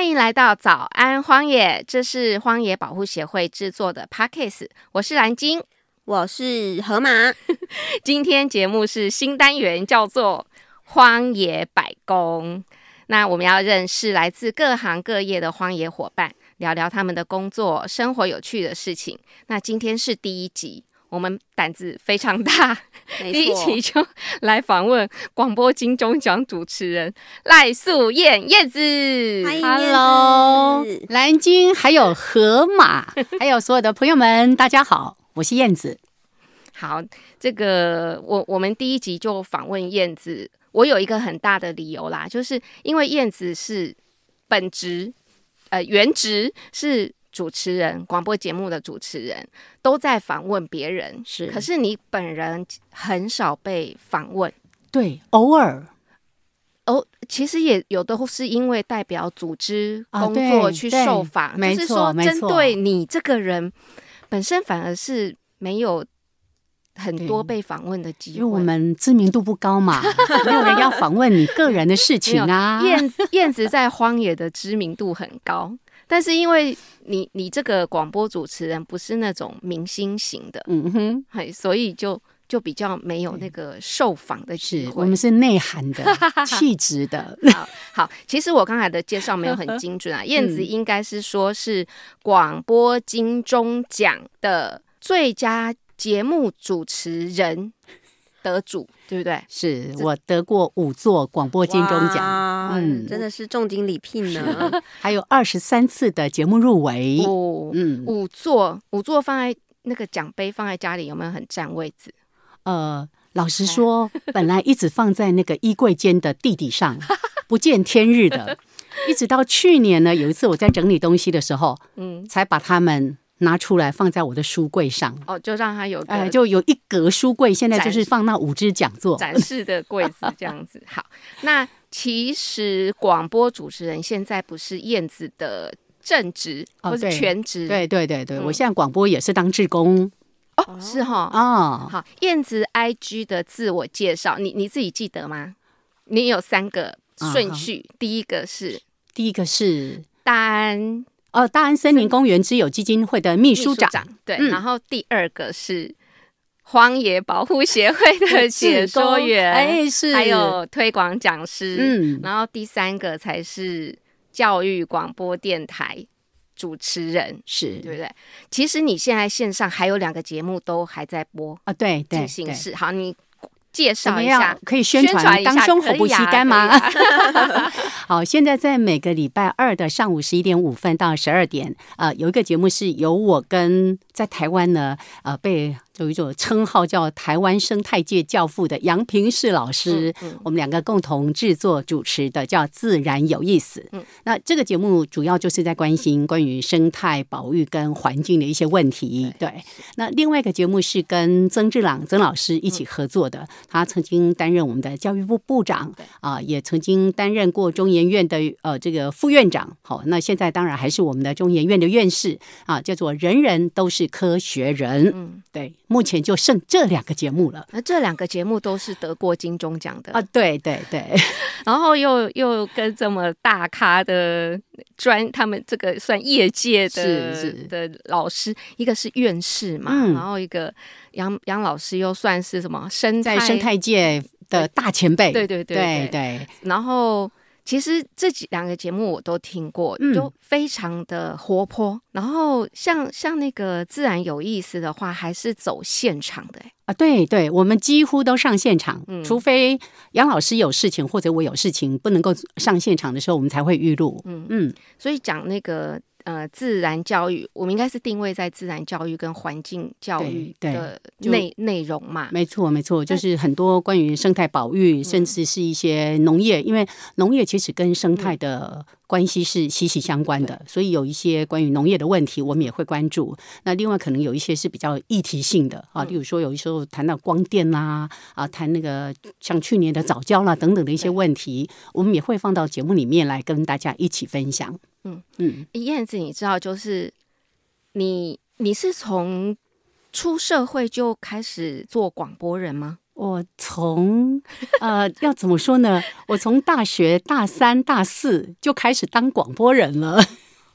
欢迎来到早安荒野，这是荒野保护协会制作的 Podcast，我是蓝鲸。我是河马，今天节目是新单元，叫做荒野百工。那我们要认识来自各行各业的荒野伙伴，聊聊他们的工作、生活有趣的事情。那今天是第一集，我们胆子非常大，第一错。集就来访问广播金钟奖主持人赖素燕燕子。欢迎 Hello，燕子。蓝鲸，还有河马，还有所有的朋友们，大家好，我是燕子。好，这个我我们第一集就访问燕子，我有一个很大的理由啦，就是因为燕子是本职呃原职是主持人，广播节目的主持人，都在访问别人，是可是你本人很少被访问。对，偶尔哦，其实也有的是因为代表组织啊工作去受访，没就是说针对你这个人本身反而是没有很多对被访问的机会。因为我们知名度不高嘛，没有人要访问你个人的事情啊。燕燕子在荒野的知名度很高，但是因为你你这个广播主持人不是那种明星型的，嗯哼，嘿，所以就就比较没有那个受访的机会。我们是内涵的、气质的。好好，其实我刚才的介绍没有很精准啊。燕子应该是说是广播金钟奖的最佳节目主持人得主，对不对？是我得过五座广播金钟奖，嗯真的是重金礼聘呢。还有二十三次的节目入围。哦，嗯，五座五座放在那个奖杯放在家里有没有很占位置？呃，老实说，本来一直放在那个衣柜间的地底上，不见天日的，一直到去年呢，有一次我在整理东西的时候，嗯，才把它们拿出来放在我的书柜上。哦，就让它有个哎，就有一格书柜，现在就是放那五支讲座。展示的柜子 这样子。好，那其实广播主持人现在不是燕子的正职或是全职，对对对对，嗯我现在广播也是当志工哦，是哈。哦。好，燕子 IG 的自我介绍，你你自己记得吗？你有三个顺序，第一个是第一个是大安哦，大安森林公园之友基金会的秘秘书长，对，嗯然后第二个是荒野保护协会的 解说员，哎是，还有推广讲师，嗯然后第三个才是教育广播电台主持人，是对不对？其实你现在线上还有两个节目都还在播啊，对对对，进行式，好，你介怎么绍一下样？。可以宣传当胸口不吸干吗？好，现在在每个礼拜二的上午十一点五分到十二点，呃，有一个节目是由我跟在台湾呢，呃，被有一种称号叫台湾生态界教父的杨平世老师，嗯嗯我们两个共同制作主持的叫《自然有意思》。嗯那这个节目主要就是在关心关于生态保育跟环境的一些问题。对，那另外一个节目是跟曾志朗曾老师一起合作的，他曾经担任我们的教育部部长对啊、也曾经担任过中研院的呃这个副院长。好，那现在当然还是我们的中研院的院士啊，叫做人人都是科学人。嗯，对，目前就剩这两个节目了。那这两个节目都是得过金钟奖的。啊，对对对，然后又又跟这么大咖的专，他们这个算业界的的老师，一个是院士嘛，嗯。然后一个杨杨老师又算是什么生态在生态界的大前辈。对对对对。对对。然后其实这几两个节目我都听过，嗯。都非常的活泼。然后像像那个自然有意思的话，还是走现场的、欸。啊，对对，我们几乎都上现场，嗯。除非杨老师有事情或者我有事情不能够上现场的时候，我们才会预录。嗯。嗯，所以讲那个呃自然教育，我们应该是定位在自然教育跟环境教育的内内容嘛。没错没错，就是很多关于生态保育，嗯甚至是一些农业，因为农业其实跟生态的关系是息息相关的，所以有一些关于农业的问题，我们也会关注。那另外可能有一些是比较议题性的啊，例如说有时候谈到光电啦，啊，谈那个像去年的早教啦等等的一些问题，我们也会放到节目里面来跟大家一起分享。嗯嗯，燕子，你知道，就是你你是从出社会就开始做广播人吗？我从呃 要怎么说呢？我从大学大三、大四就开始当广播人了。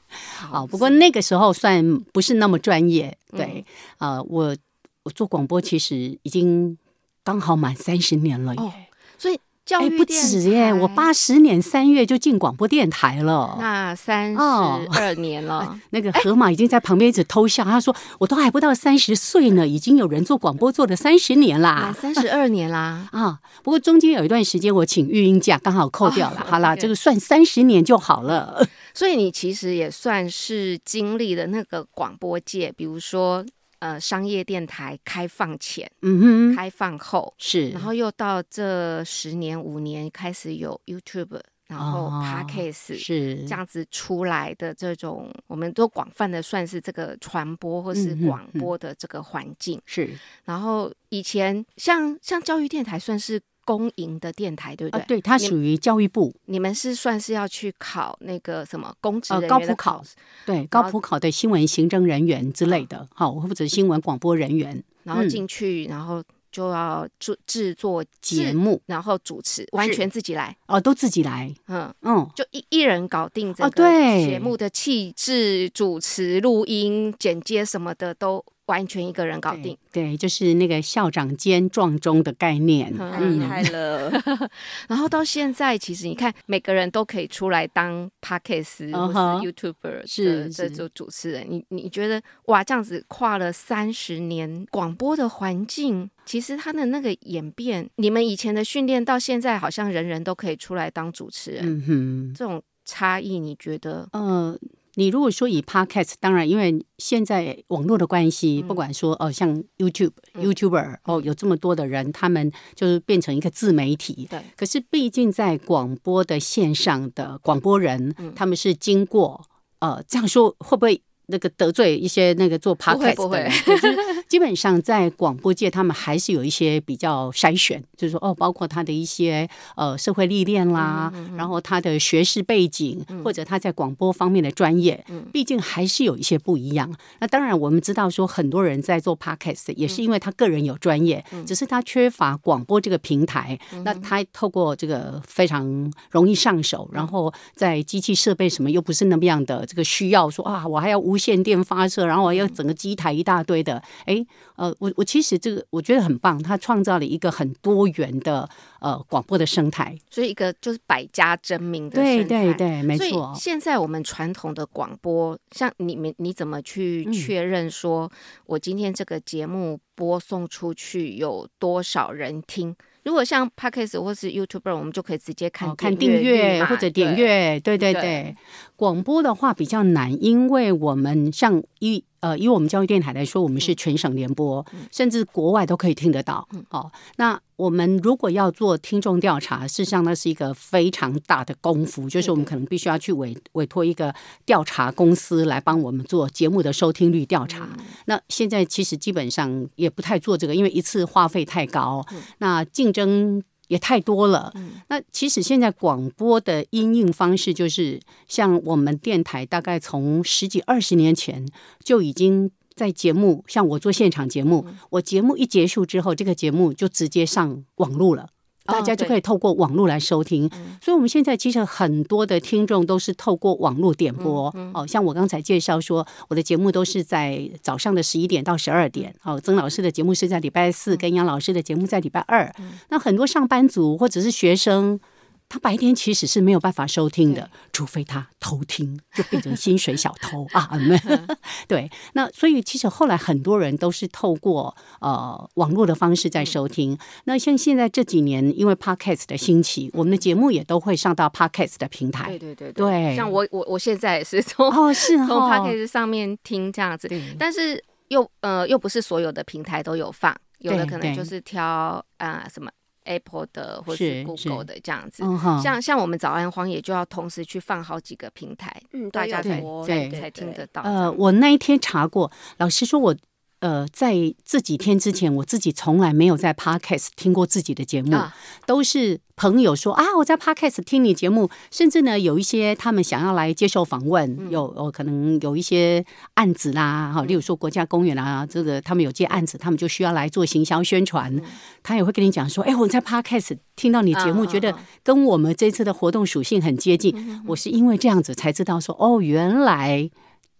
好，不过那个时候算不是那么专业。对，呃，我我做广播其实已经刚好满三十年了耶。哦所以教哎，不止耶！我八十年三月就进广播电台了。那三十哦二年了，那个河马已经在旁边一直偷笑，他说：“我都还不到三十岁呢，已经有人做广播做了三十年满啦。”三十二年啦。啊，不过中间有一段时间我请育婴假，刚好扣掉了。哦好啦这个算三十年就好了。所以你其实也算是经历了那个广播界，比如说呃商业电台开放前、嗯哼，开放后，是，然后又到这十年五年开始有 YouTube，然后哦 Podcast、是。这样子出来的这种，我们都广泛的算是这个传播或是广播的这个环境。是。然后以前像像教育电台算是公营的电台，对不啊对？，对，它你属于教育部，你们是算是要去考那个什么公职呃人高普考。对，高普考的新闻行政人员之类的，好，或者新闻广播人员。然后嗯。进去，然后就要制制作制，节目。然后主持，完全自己来，哦，都自己来，嗯。嗯，就一一人搞定整哦个对。节目的气质、主持、录音、剪接什么的，都完全一个人搞定。对，对，就是那个校长兼撞钟的概念，嗯太厉害了，然后到现在，其实你看，每个人都可以出来当 podcast 或嗯哼是 YouTuber 是的这是种主持人。你你觉得哇，这样子跨了三十年广播的环境，其实它的那个演变，你们以前的训练到现在，好像人人都可以出来当主持人，嗯哼。这种差异，你觉得？呃，你如果说以 podcast，当然因为现在网络的关系，不管说哦、像 YouTube、YouTuber 哦，有这么多的人，他们就是变成一个自媒体。对可是毕竟在广播的线上的广播人，嗯他们是经过呃，这样说会不会？那个得罪一些那个做 podcast 的人，可是基本上在广播界，他们还是有一些比较筛选，就是说哦，包括他的一些呃社会历练啦，然后他的学识背景，或者他在广播方面的专业，毕竟还是有一些不一样。那当然，我们知道说很多人在做 podcast 也是因为他个人有专业，只是他缺乏广播这个平台。那他透过这个非常容易上手，然后在机器设备什么又不是那么样的这个需要，说啊，我还要无线电发射，然后我要整个机台一大堆的。哎，呃，我我其实这个我觉得很棒，它创造了一个很多元的呃广播的生态。所以一个就是百家争鸣的对生态对对，没错。现在我们传统的广播，像你们你怎么去嗯确认说，我今天这个节目播送出去有多少人听？如果像 Podcast 或是 YouTuber，我们就可以直接看哦，看订订阅或者点。阅，对对对对。广播的话比较难，因为我们像以呃以我们教育电台来说，我们是全省联播，甚至国外都可以听得到。哦，那我们如果要做听众调查，事实上那是一个非常大的功夫，就是我们可能必须要去委委托一个调查公司来帮我们做节目的收听率调查。那现在其实基本上也不太做这个，因为一次花费太高，那竞争也太多了。那其实现在广播的音应方式，就是像我们电台大概从十几二十年前就已经。在节目，像我做现场节目，我节目一结束之后，这个节目就直接上网络了。大家就可以透过网络来收听，所以我们现在其实很多的听众都是透过网络点播。哦，像我刚才介绍说，我的节目都是在早上的十一点到十二点。哦，曾老师的节目是在礼拜四，跟杨老师的节目在礼拜二。那很多上班族或者是学生。他白天其实是没有办法收听的，除非他偷听，就变成薪水小偷 啊！对，那所以其实后来很多人都是透过呃网络的方式在收听。那像现在这几年，因为 Podcast 的兴起，我们的节目也都会上到 Podcast 的平台。对对对对像我我我现在也是从哦，是 从哦，Podcast 上面听这样子，但是又呃又不是所有的平台都有放，有的可能就是挑啊、呃什么 Apple 的或是是 Google 的这样子。嗯，像像我们早安荒野就要同时去放好几个平台，嗯，大家才才才听得到。呃，我那一天查过，老实说我。呃，在这几天之前，我自己从来没有在 Podcast 听过自己的节目，啊。都是朋友说啊，我在 Podcast 听你节目，甚至呢有一些他们想要来接受访问，嗯。有哦可能有一些案子啦，哈，例如说国家公园啊，这个他们有接案子，他们就需要来做行销宣传，嗯。他也会跟你讲说，哎，我在 Podcast 听到你节目，觉得嗯跟我们这次的活动属性很接近，我是因为这样子才知道说，哦，原来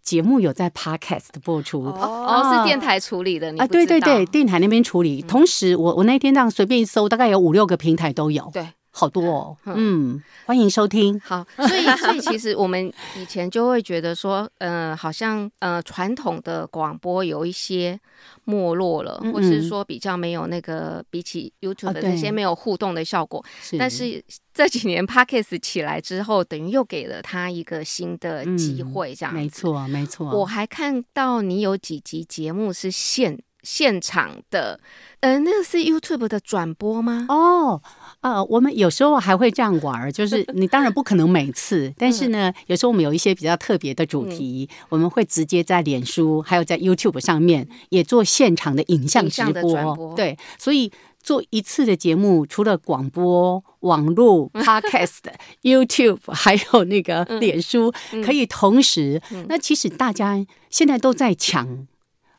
节目有在 Podcast 播出。哦，是电台处理的，你啊，对对对，电台那边处理。同时，我我那天这样随便一搜，大概有五六个平台都有，对。好多哦。嗯，欢迎收听。好，所以所以其实我们以前就会觉得说，呃，好像呃传统的广播有一些没落了，嗯或是说比较没有那个比起 YouTube 的这些没有互动的效果。是但是这几年 Podcast 起来之后，等于又给了他一个新的机会，这样、没。错，没错。我还看到你有几集节目是现现场的，呃，那个是 YouTube 的转播吗？哦，呃，我们有时候还会这样玩儿，就是 你当然不可能每次，但是呢，有时候我们有一些比较特别的主题，我们会直接在脸书还有在 YouTube 上面也做现场的影像直播对，所以。做一次的节目，除了广播、网络、Podcast、YouTube，还有那个脸书，可以同时。那其实大家现在都在抢，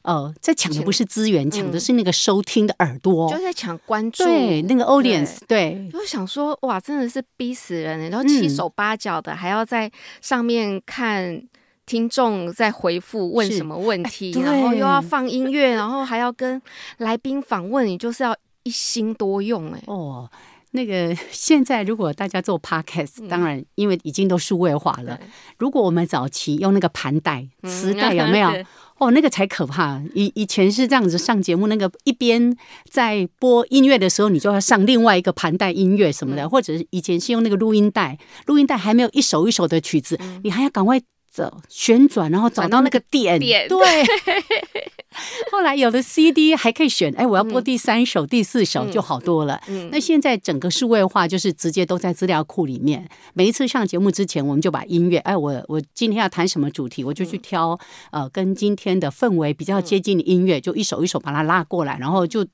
呃，在抢的不是资源，抢的是那个收听的耳朵。就在抢关注，对，那个 audience，对，就想说，哇，真的是逼死人欸！然后七手八脚的，还要在上面看听众在回复问什么问题，哎然后又要放音乐，然后还要跟来宾访问，你就是要一心多用哎、哦。那个现在如果大家做 podcast，、当然因为已经都数位化了。如果我们早期用那个盘带、磁带，有没有？对哦，那个才可怕。以以前是这样子上节目，那个一边在播音乐的时候，你就要上另外一个盘带音乐什么的，嗯或者是以前是用那个录音带，录音带还没有一首一首的曲子，你还要赶快走旋转，然后找到那个点。点 对。后来有的 CD 还可以选，哎，我要播第三首、第四首就好多了。嗯那现在整个数位化就是直接都在资料库里面。每一次上节目之前，我们就把音乐，哎，我我今天要谈什么主题，我就去挑呃跟今天的氛围比较接近的音乐，就一首一首把它拉过来，然后就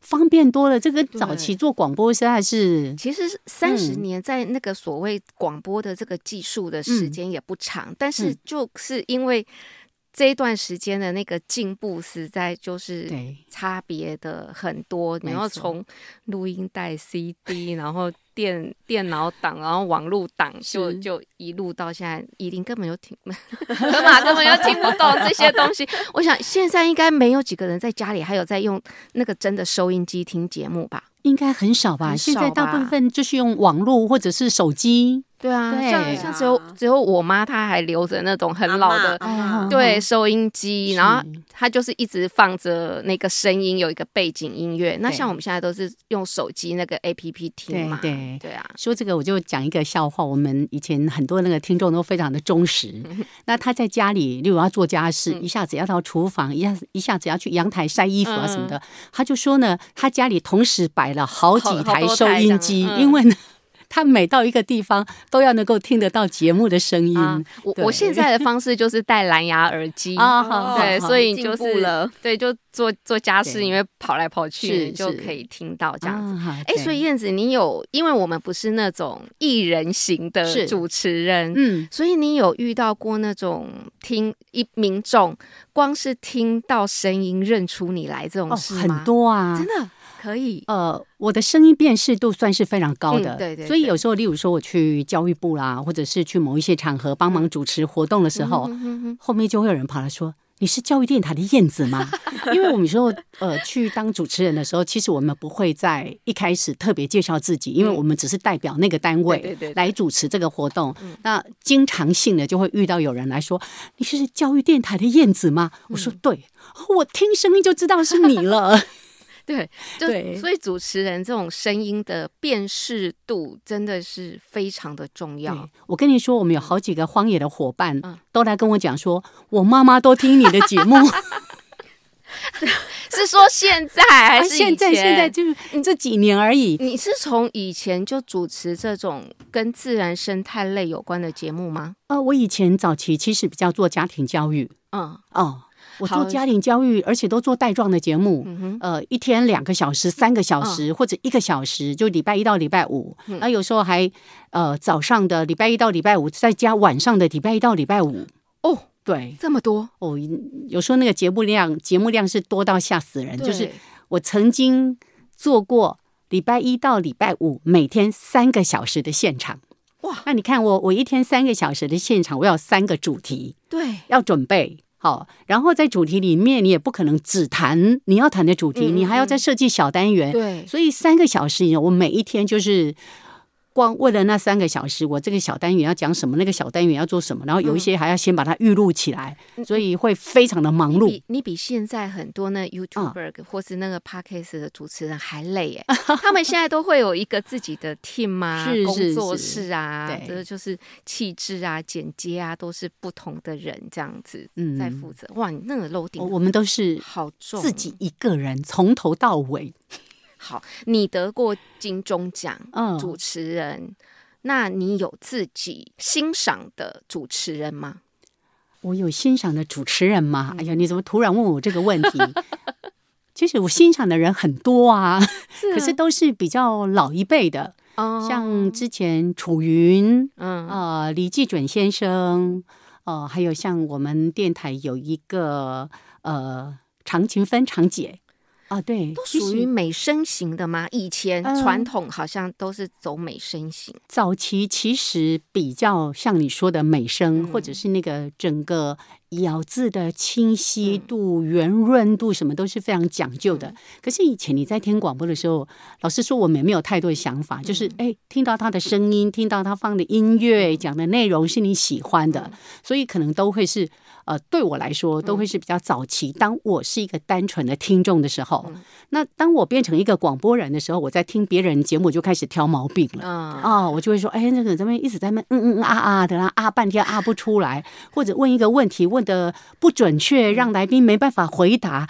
方便多了。这个早期做广播实在是其实三十嗯年在那个所谓广播的这个技术的时间也不长，但是嗯就是因为这一段时间的那个进步，实在就是差别的很多。你要从录音带、CD，然后电电脑党，然后网络党，就就一路到现在，以琳根本就听，河马根本就听不懂这些东西。我想现在应该没有几个人在家里还有在用那个真的收音机听节目吧？应该很少吧？很现在大部分就是用网络或者是手机。对啊，对像像只有只有我妈，她还留着那种很老的对收音机，然后她就是一直放着那个声音，有一个背景音乐。那像我们现在都是用手机那个 A P P 听嘛，对对对啊，说这个，我就讲一个笑话。我们以前很多那个听众都非常的忠实。那他在家里，例如要做家事，嗯一下子要到厨房，一下子一下子要去阳台晒衣服啊嗯什么的，他就说呢，他家里同时摆了好几台收音机，嗯因为呢。他每到一个地方都要能够听得到节目的声音。啊，我我现在的方式就是戴蓝牙耳机。对，所以进步就是了。对，就做做家事，因为跑来跑去就可以听到这样子。啊哎、所以燕子，你有，因为我们不是那种艺人型的主持人，嗯，所以你有遇到过那种听一民众光是听到声音认出你来这种哦，事吗？很多啊，真的可以。呃，我的声音辨识度算是非常高的，嗯对对所以有时候，例如说我去教育部啦，或者是去某一些场合帮忙主持活动的时候，嗯哼哼后面就会有人跑来说。你是教育电台的燕子吗？因为我们说呃去当主持人的时候，其实我们不会在一开始特别介绍自己，因为我们只是代表那个单位来主持这个活动。那经常性的就会遇到有人来说：“你是教育电台的燕子吗？”我说：“嗯对，哦我听声音就知道是你了。”对，就对所以主持人这种声音的辨识度真的是非常的重要。，我跟你说，我们有好几个荒野的伙伴嗯都来跟我讲说，我妈妈都听你的节目。是 是说现在还啊是以现在前现在就是这几年而已。你是从以前就主持这种跟自然生态类有关的节目吗？呃，我以前早期其实比较做家庭教育嗯哦，我做家庭教育，而且都做带状的节目。呃，一天两个小时、三个小时、或者一个小时，就礼拜一到礼拜五。嗯那、有时候还呃早上的礼拜一到礼拜五，再加晚上的礼拜一到礼拜五。哦，对，这么多，哦，有时候那个节目量节目量是多到吓死人。就是我曾经做过礼拜一到礼拜五每天三个小时的现场。哇那你看我我一天三个小时的现场，我要有三个主题对，要准备好，然后在主题里面你也不可能只谈你要谈的主题，你还要再设计小单元。对，所以三个小时以后，我每一天就是光为了那三个小时，我这个小单元要讲什么，那个小单元要做什么，然后有一些还要先把它预录起来，所以会非常的忙碌。你比你比现在很多那 YouTuber、或是那个 Podcast 的主持人还累耶，他们现在都会有一个自己的 team 啊，是是工作室啊，对。这就是气质啊、剪接啊，都是不同的人这样子嗯。在负责。哇，你那个 loading 我我们都是好重，自己一个人从头到尾，好。你得过金钟奖嗯，主持人，那你有自己欣赏的主持人吗？我有欣赏的主持人吗？嗯哎呀，你怎么突然问我这个问题？其 实我欣赏的人很多啊，可是都是比较老一辈的，哦像之前楚云，嗯呃，李济准先生，呃，还有像我们电台有一个呃常勤分常姐啊，对，都属于美声型的吗？以前嗯传统好像都是走美声型。早期其实比较像你说的美声，嗯或者是那个整个咬字的清晰嗯度、圆润度，什么都是非常讲究的。可是以前你在听广播的时候，老实说，我们也没有太多的想法，就是嗯哎，听到他的声音，听到他放的音乐，讲的内容是你喜欢嗯的，所以可能都会是呃，对我来说都会是比较早期。当我是一个单纯的听众的时候，嗯那当我变成一个广播人的时候，我在听别人节目就开始挑毛病了。啊，哦，我就会说，哎，那个咱们一直在那嗯嗯嗯啊啊的啦，啊半天啊不出来，或者问一个问题问的不准确，让来宾没办法回答，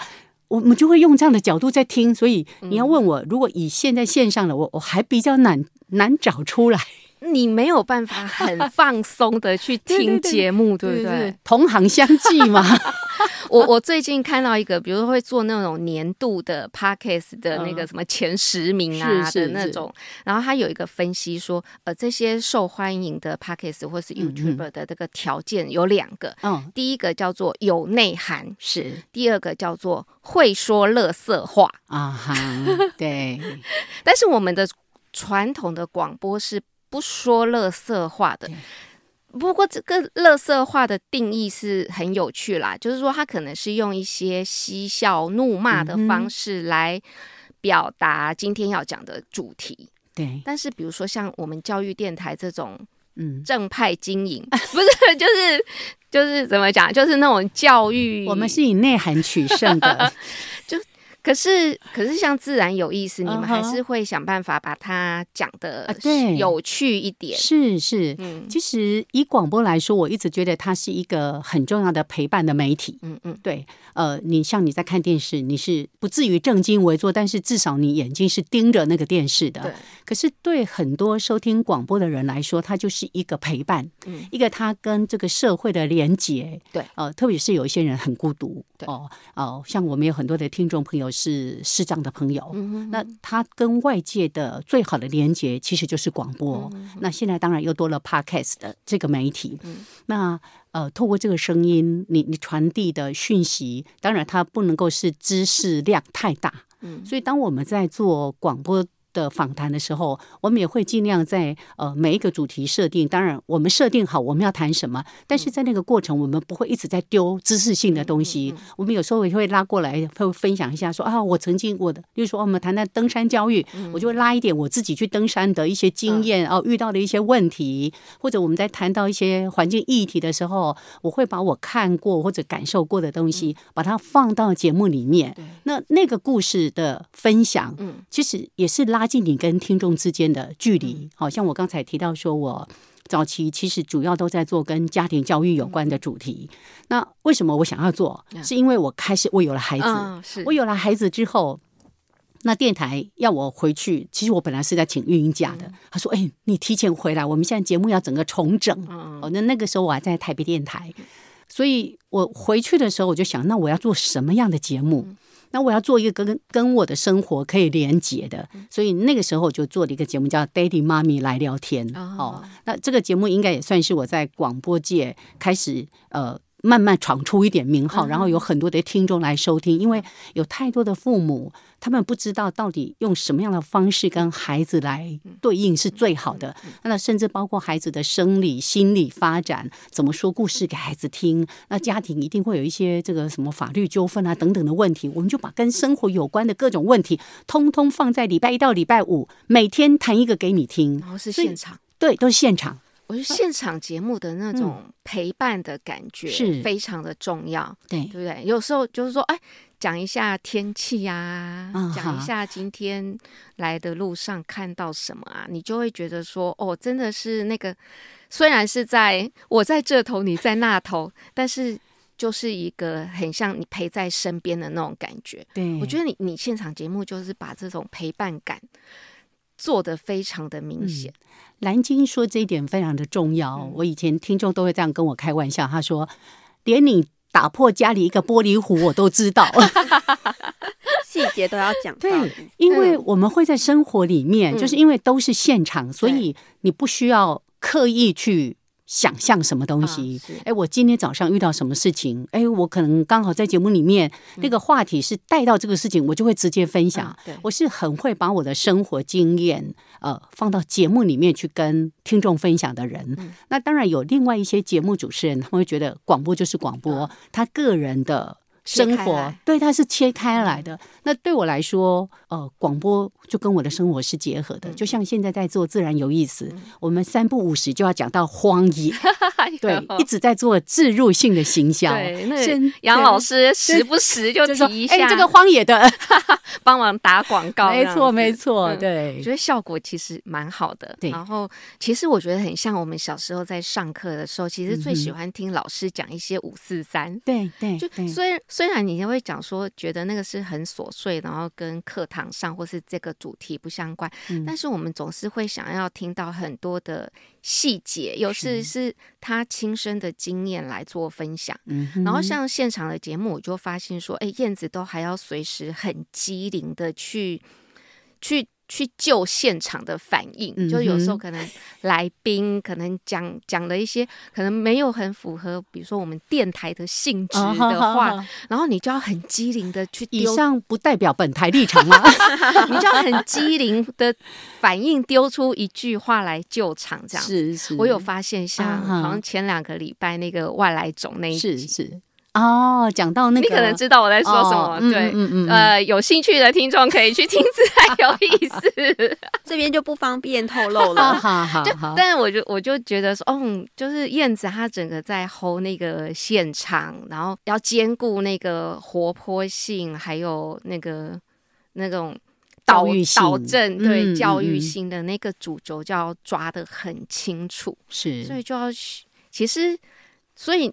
我们就会用这样的角度在听。所以你要问我，如果以现在线上的我，我还比较难难找出来，你没有办法很放松的去听节目，对不对？？同行相忌嘛，我我最近看到一个，比如说会做那种年度的 podcast 的那个嗯。什么前十名啊的那种，然后他有一个分析说，呃，这些受欢迎的 podcast 或是 YouTuber 的这个条件有两个，嗯，第一个叫做有内涵，是。第二个叫做会说乐色话。啊哈，对，但是我们的传统的广播是不说乐色话的。不过这个乐色话的定义是很有趣啦，就是说他可能是用一些嬉笑怒骂的方式来表达今天要讲的主题。对，但是比如说像我们教育电台这种嗯，正派经营，不是就是就是怎么讲，就是那种教育，我们是以内涵取胜的，可是，可是像自然有意思，你们还是会想办法把它讲的啊对有趣一点。是是，嗯其实以广播来说，我一直觉得它是一个很重要的陪伴的媒体。嗯嗯，对，呃，你像你在看电视，你是不至于正襟危坐，但是至少你眼睛是盯着那个电视的。对，可是对很多收听广播的人来说，它就是一个陪伴，嗯一个他跟这个社会的连接。对，呃，特别是有一些人很孤独。对哦哦，像我们有很多的听众朋友是视障的朋友，嗯那他跟外界的最好的连接其实就是广播。嗯那现在当然又多了 podcast 的这个媒体。嗯那呃，透过这个声音，你你传递的讯息，当然它不能够是知识量太大。嗯所以当我们在做广播。的访谈的时候，我们也会尽量在呃每一个主题设定，当然我们设定好我们要谈什么，但是在那个过程，我们不会一直在丢知识性的东西。我们有时候也会拉过来，会分享一下说啊，我曾经我的，例如说我们谈谈登山教育，我就会拉一点我自己去登山的一些经验哦、遇到的一些问题，或者我们在谈到一些环境议题的时候，我会把我看过或者感受过的东西，把它放到节目里面。那那个故事的分享，嗯。其实也是拉近你跟听众之间的距离。好、像我刚才提到说，我早期其实主要都在做跟家庭教育有关的主题。那为什么我想要做？是因为我开始我有了孩子，嗯，我有了孩子之后。那电台要我回去，其实我本来是在请育婴假的。他说：“哎、你提前回来，我们现在节目要整个重整。嗯哦，那那个时候我还在台北电台，所以我回去的时候我就想，那我要做什么样的节目？那我要做一个跟跟我的生活可以连接的，所以那个时候我就做了一个节目叫《Daddy 妈咪来聊天》哦哦。那这个节目应该也算是我在广播界开始呃慢慢闯出一点名号，然后有很多的听众来收听，因为有太多的父母他们不知道到底用什么样的方式跟孩子来对应是最好的。那甚至包括孩子的生理、心理发展，怎么说故事给孩子听。那家庭一定会有一些这个什么法律纠纷啊等等的问题，我们就把跟生活有关的各种问题，通通放在礼拜一到礼拜五，每天谈一个给你听然。后是现场。对，都是现场。我觉得现场节目的那种陪伴的感觉是。非常的重要，对。对不对？有时候就是说，哎，讲一下天气呀、嗯讲一下今天来的路上看到什么啊，你就会觉得说，哦，真的是那个，虽然是在我在这头，你在那头，但是就是一个很像你陪在身边的那种感觉。对，我觉得你你现场节目就是把这种陪伴感做的非常的明显。蓝鲸说这一点非常的重要。嗯我以前听众都会这样跟我开玩笑，他说：“连你打破家里一个玻璃壶，我都知道。细节都要讲对，因为我们会在生活里面，嗯就是因为都是现场，所以你不需要刻意去想象什么东西哎、我今天早上遇到什么事情？哎，我可能刚好在节目里面、那个话题是带到这个事情，我就会直接分享。嗯对我是很会把我的生活经验呃放到节目里面去跟听众分享的人。嗯那当然有另外一些节目主持人，他们会觉得广播就是广播，他个人的。生活对它是切开来的。那对我来说，呃，广播就跟我的生活是结合嗯。的。就像现在在做自然有意思，我们三不五时就要讲到荒野，对，一直在做置入性的行销。对，那杨老师时不时就提一下，哎，这个荒野的，帮忙打广告，没错，没错。对。觉，得效果其实蛮好的，对。然后其实我觉得很像我们小时候在上课的时候，其实最喜欢听老师讲一些五四三。对对就对，虽然虽然你会讲说觉得那个是很琐碎，然后跟课堂上或是这个主题不相关，嗯。但是我们总是会想要听到很多的细节，尤其是。他亲身的经验来做分享。嗯然后。像现场的节目，我就发现说，哎，燕子都还要随时很机灵的去去去救现场的反应，就有时候可能来宾可能讲讲了一些可能没有很符合，比如说我们电台的性质的话，好好然后你就要很机灵的去以丢，上不代表本台立场啊。你就要很机灵的反应，丢出一句话来救场，这样子。是是，我有发现像，啊好像前两个礼拜那个外来种那一集，是是哦，讲到那个，你可能知道我在说什么，对，嗯嗯嗯呃，有兴趣的听众可以去听，自然有意思。这边就不方便透露了。好 好好，但是我就我就觉得说，嗯，就是燕子她整个在 hold 那个现场，然后要兼顾那个活泼性，还有那个那种导教育导正对、嗯教育性的那个主轴就要抓得很清楚。是所以就要去其实，所以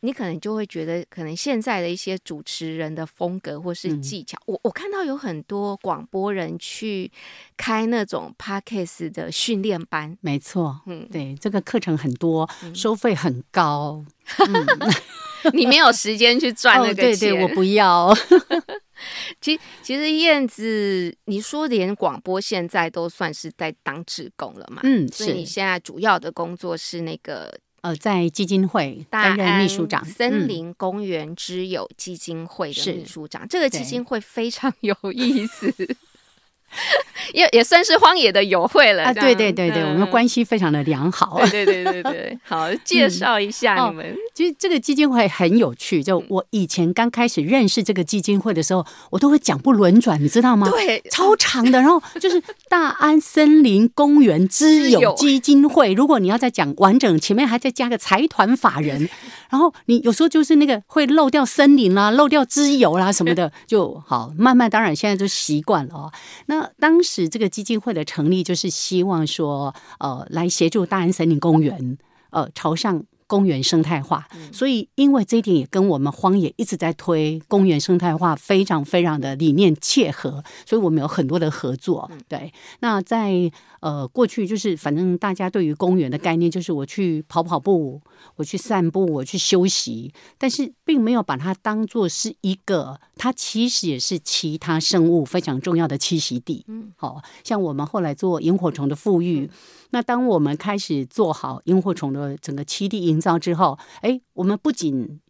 你可能就会觉得，可能现在的一些主持人的风格或是嗯技巧，我我看到有很多广播人去开那种 podcast 的训练班，没错，嗯，对，这个课程很多，收费很高。你没有时间去赚那个钱。对，我不要。其其实燕子，你说连广播现在都算是在当志工了嘛？嗯，所以你是现在主要的工作是那个呃，在基金会担任秘书长，嗯。森林公园之友基金会的秘书长。这个基金会非常有意思，也也算是荒野的友会了。对对对对，我们嗯关系非常的良好。对对对对对，好，介绍一下哦你们。其实这个基金会很有趣，就我以前刚开始认识这个基金会的时候，我都会讲不轮转，你知道吗？对，超长的，然后就是大安森林公园之友基金会。如果你要再讲完整，前面还再加个财团法人，然后你有时候就是那个会漏掉森林啦、漏掉之友啦什么的，就好。慢慢当然现在就习惯了哦。那当时这个基金会的成立，就是希望说，呃，来协助大安森林公园，呃，朝上。公园生态化，所以因为这一点也跟我们荒野一直在推公园生态化非常非常的理念切合，所以我们有很多的合作。对，那在呃过去就是反正大家对于公园的概念就是我去跑跑步，我去散步，我去休息，但是并没有把它当做是一个，它其实也是其他生物非常重要的栖息地。嗯，好像我们后来做萤火虫的富裕。那当我们开始做好萤火虫的整个栖地营造之后，哎，我们不仅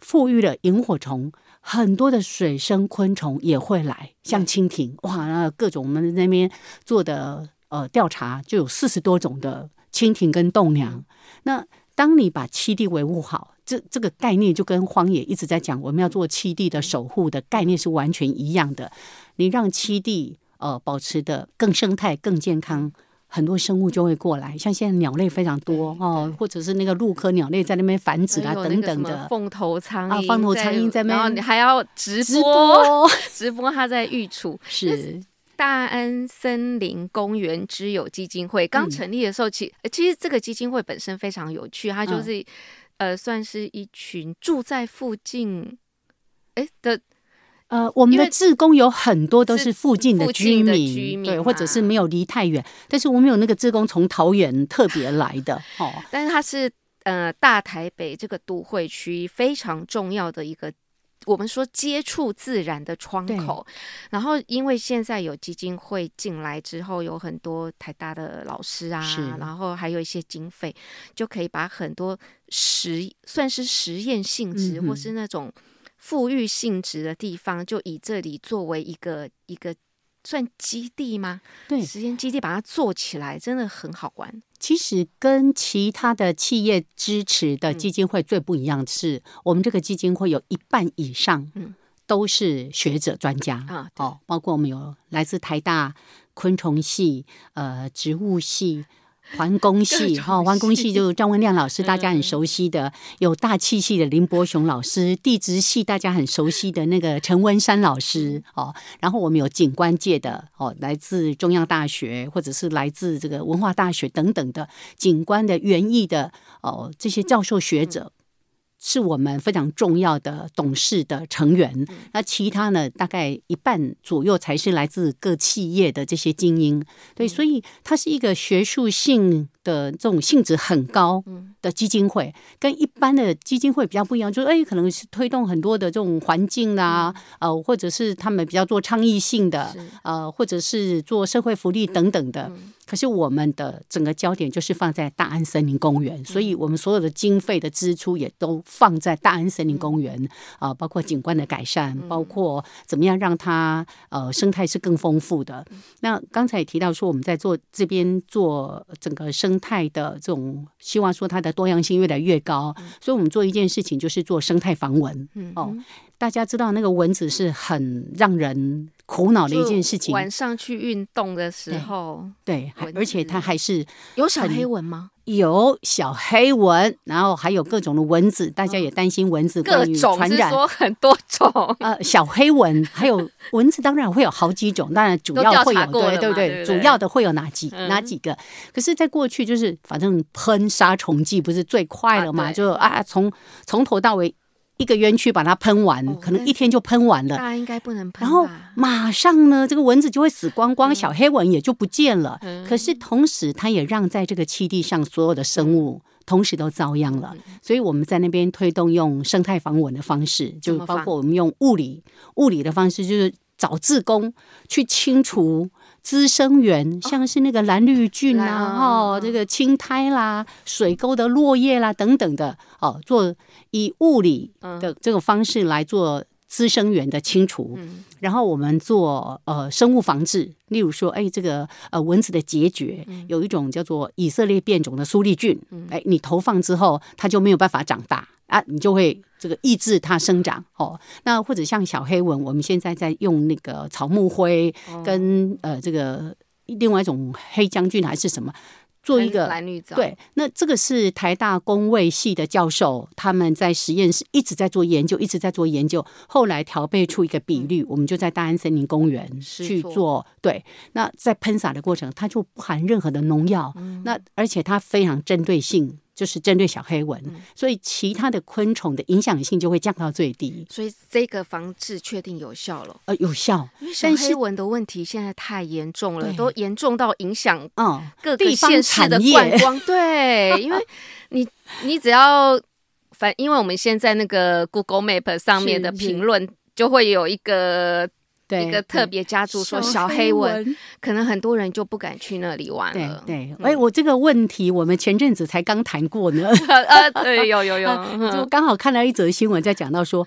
富裕了萤火虫，很多的水生昆虫也会来，像蜻蜓，哇，那各种我们那边做的呃调查就有四十多种的蜻蜓跟栋梁。那当你把栖地维护好，这这个概念就跟荒野一直在讲，我们要做栖地的守护的概念是完全一样的。你让栖地呃保持的更生态、更健康。很多生物就会过来，像现在鸟类非常多哦，或者是那个陆科鸟类在那边繁殖啊等等的。凤头苍蝇，凤头苍蝇在那，然后你还要直播 直播它在育雏。是大安森林公园之友基金会刚成立的时候，其其实这个基金会本身非常有趣，它就是呃算是一群住在附近哎的。呃，我们的志工有很多都是附近的居民，对，或者是没有离太远。但是我们有那个志工从桃园特别来的，哦，但是他是呃大台北这个都会区非常重要的一个，我们说接触自然的窗口。然后因为现在有基金会进来之后，有很多台大的老师啊，然后还有一些经费，就可以把很多实算是实验性质或是那种。富裕性质的地方，就以这里作为一个一个算基地吗？对，实验基地把它做起来，真的很好玩。其实跟其他的企业支持的基金会最不一样的是，我们这个基金会有一半以上，嗯，都是学者专家啊，哦，包括我们有来自台大昆虫系、呃植物系。环工系哈，环工系就张文亮老师，大家很熟悉的；有大气系的林伯雄老师，地质系大家很熟悉的那个陈文山老师哦。然后我们有景观界的哦，来自中央大学或者是来自这个文化大学等等的景观的园艺的哦，这些教授学者。是我们非常重要的董事的成员，那其他呢？大概一半左右才是来自各企业的这些精英。对，所以它是一个学术性的这种性质很高的基金会，跟一般的基金会比较不一样。就是哎，可能是推动很多的这种环境啊，呃，或者是他们比较做倡议性的，呃，或者是做社会福利等等的。可是我们的整个焦点就是放在大安森林公园，所以我们所有的经费的支出也都放在大安森林公园啊，包括景观的改善，包括怎么样让它呃生态是更丰富的。那刚才也提到说，我们在做这边做整个生态的这种，希望说它的多样性越来越高，所以我们做一件事情就是做生态防蚊哦。大家知道那个蚊子是很让人。苦恼的一件事情。晚上去运动的时候，对，而且它还是有小黑蚊吗？有小黑蚊，然后还有各种的蚊子，大家也担心蚊子各种传染，说很多种。呃，小黑蚊还有蚊子，当然会有好几种，当然主要会有对对对，主要的会有哪几哪几个？可是，在过去就是反正喷杀虫剂不是最快了嘛？就啊，从从头到尾。一个园区把它喷完，可能一天就喷完了。大家应该不能喷。然后马上呢，这个蚊子就会死光光，小黑蚊也就不见了。可是同时，它也让在这个栖地上所有的生物同时都遭殃了。所以我们在那边推动用生态防蚊的方式，就包括我们用物理物理的方式，就是找自工去清除。滋生源像是那个蓝绿菌啊，哦，这个青苔啦、水沟的落叶啦等等的，哦，做以物理的这个方式来做滋生源的清除，然后我们做呃生物防治，例如说，哎，这个呃蚊子的孑孓有一种叫做以色列变种的苏利菌，哎，你投放之后它就没有办法长大。啊，你就会这个抑制它生长哦。那或者像小黑蚊，我们现在在用那个草木灰跟呃这个另外一种黑将军还是什么做一个蓝绿藻，对，那这个是台大工卫系的教授，他们在实验室一直在做研究，一直在做研究，后来调配出一个比率，我们就在大安森林公园去做。对，那在喷洒的过程，它就不含任何的农药，那而且它非常针对性，就是针对小黑蚊，所以其他的昆虫的影响性就会降到最低，所以这个防治确定有效了。呃，有效。因为小但是黑蚊的问题现在太严重了，都严重到影响嗯，各个地方县市的观光。对，因为你你只要反，因为我们现在那个 Google Map 上面的评论就会有一个对一个特别家族说小黑文，可能很多人就不敢去那里玩对了。对，哎、我这个问题我们前阵子才刚谈过呢，呃，对，有有有，就嗯刚好看到一则新闻，在讲到说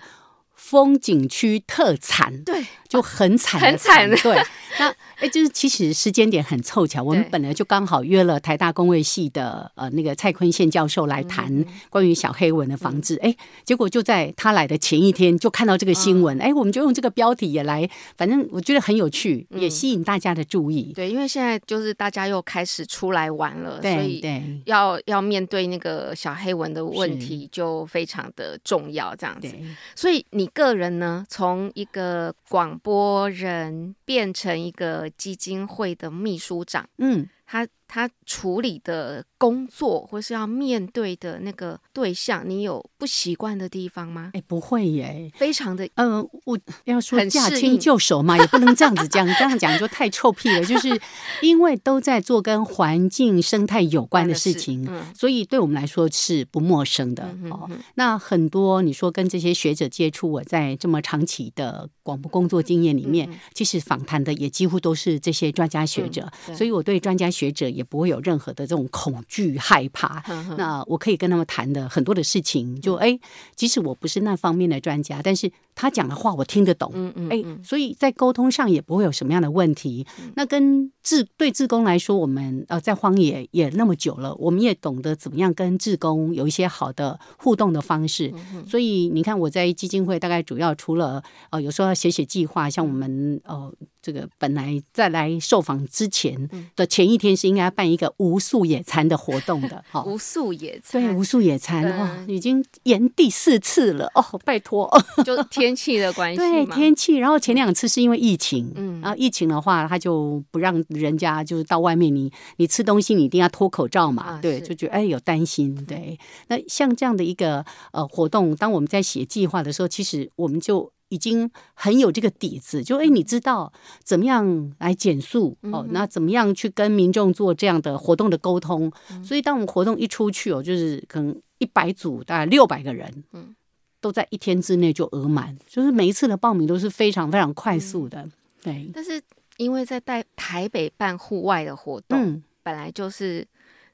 风景区特产，对，就很惨的很惨。对，那哎，就是其实时间点很凑巧，我们本来就刚好约了台大工卫系的呃那个蔡坤宪教授来嗯谈关于小黑蚊的防治，哎、结果就在他来的前一天就看到这个新嗯。闻，哎、我们就用这个标题也来，反正我觉得很有趣，也嗯吸引大家的注意。对，因为现在就是大家又开始出来玩了，所以对。要要面对那个小黑蚊的问题就非常的重要，这样子。所以你个人呢，从一个广播人变成一个基金会的秘书长，嗯。他他处理的工作或是要面对的那个对象，你有不习惯的地方吗？哎，不会耶，非常的呃，我要说很驾轻就熟嘛，也不能这样子讲，这样讲就太臭屁了。就是 因为都在做跟环境生态有关的事情，嗯所以对我们来说是不陌生的、哦。那很多你说跟这些学者接触，我在这么长期的广播工作经验里面，嗯其实访谈的也几乎都是这些专家学者，对所以我对专家学者也不会有任何的这种恐惧害怕。那我可以跟他们谈的很多的事情，就哎，即使我不是那方面的专家，但是他讲的话我听得懂，嗯嗯哎嗯，所以在沟通上也不会有什么样的问题。那跟志对志工来说，我们呃在荒野也那么久了，我们也懂得怎么样跟志工有一些好的互动的方式。所以你看，我在基金会大概主要除了呃有时候要写写计划，像我们呃这个本来在来受访之前的前一天是应该要办一个无素野餐的活动的，哈、无素野餐，对，无素野餐嗯哇，已经延第四次了哦，拜托。就天气的关系对。天气，然后前两次是因为疫情，嗯然后疫情的话，他就不让人家就是到外面你，你吃东西你一定要脱口罩嘛，对，就觉得哎有担心，对。那像这样的一个呃活动，当我们在写计划的时候，其实我们就。已经很有这个底子，就哎，你知道怎么样来减速哦？那怎么样去跟民众做这样的活动的沟通？所以当我们活动一出去哦，就是可能一百组大概六百个人，嗯都在一天之内就额满，就是每一次的报名都是非常非常快速的。对，但是因为在带台北办户外的活动，嗯，本来就是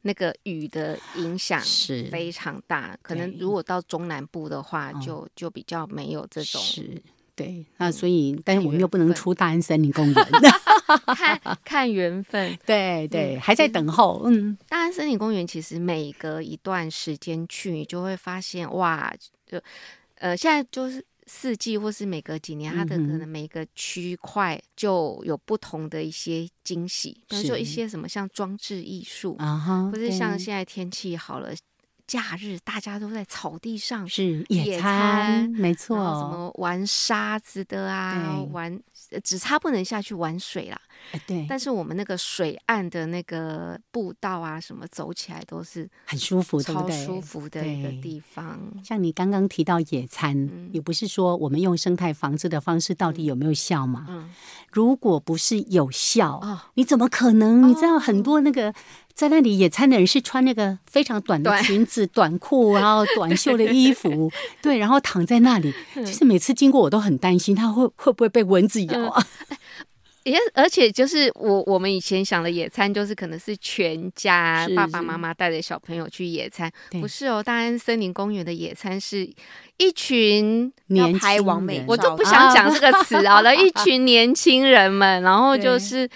那个雨的影响是非常大，可能如果到中南部的话，嗯就就比较没有这种是。对，那所以，但是我们又不能出大安森林公园。看看缘分。对对，嗯还在等候。嗯，大安森林公园其实每隔一段时间去，你就会发现哇，就呃，现在就是四季或是每隔几年，它的可能每个区块就有不同的一些惊喜，比如说一些什么像装置艺术，啊哈，或是像现在天气好了，假日大家都在草地上。是野野餐餐，没错什。么玩沙子的啊，玩呃只差不能下去玩水啦。哎对，但是我们那个水岸的那个步道啊，什么走起来都是很舒服，超对？舒服的一个地方。像你刚刚提到野餐，嗯也不是说我们用生态防治的方式到底有没有效嘛？嗯如果不是有效，哦，你怎么可能？你知道很多那个在那里野餐的人是穿那个非常短的裙子、短裤，然后短袖的衣服，对，然后躺在那里。嗯其实每次经过我都很担心，他会会不会被蚊子咬啊？也而且就是我我们以前想的野餐，就是可能是全家是爸爸妈妈带着小朋友去野餐，对不是哦。大安森林公园的野餐是一群年要拍轻人完美我就不想讲这个词好了，一群年轻人们，然后就是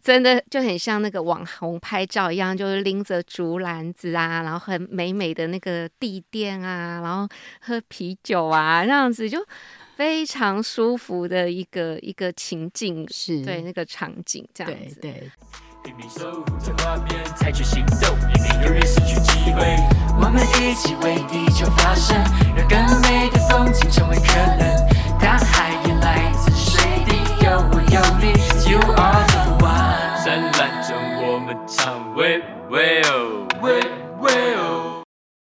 真的就很像那个网红拍照一样，就是拎着竹篮子啊，然后很美美的那个地垫啊，然后喝啤酒啊，这样子就非常舒服的一个一个情境，是，对那个场景这样子。对对。拼命守护着画面，采取行动，避免永远失去机会。我们一起为地球发声，让更美的风景成为可能。大海也来自水滴，有我有你，You are the one。灿烂中我们唱，喂喂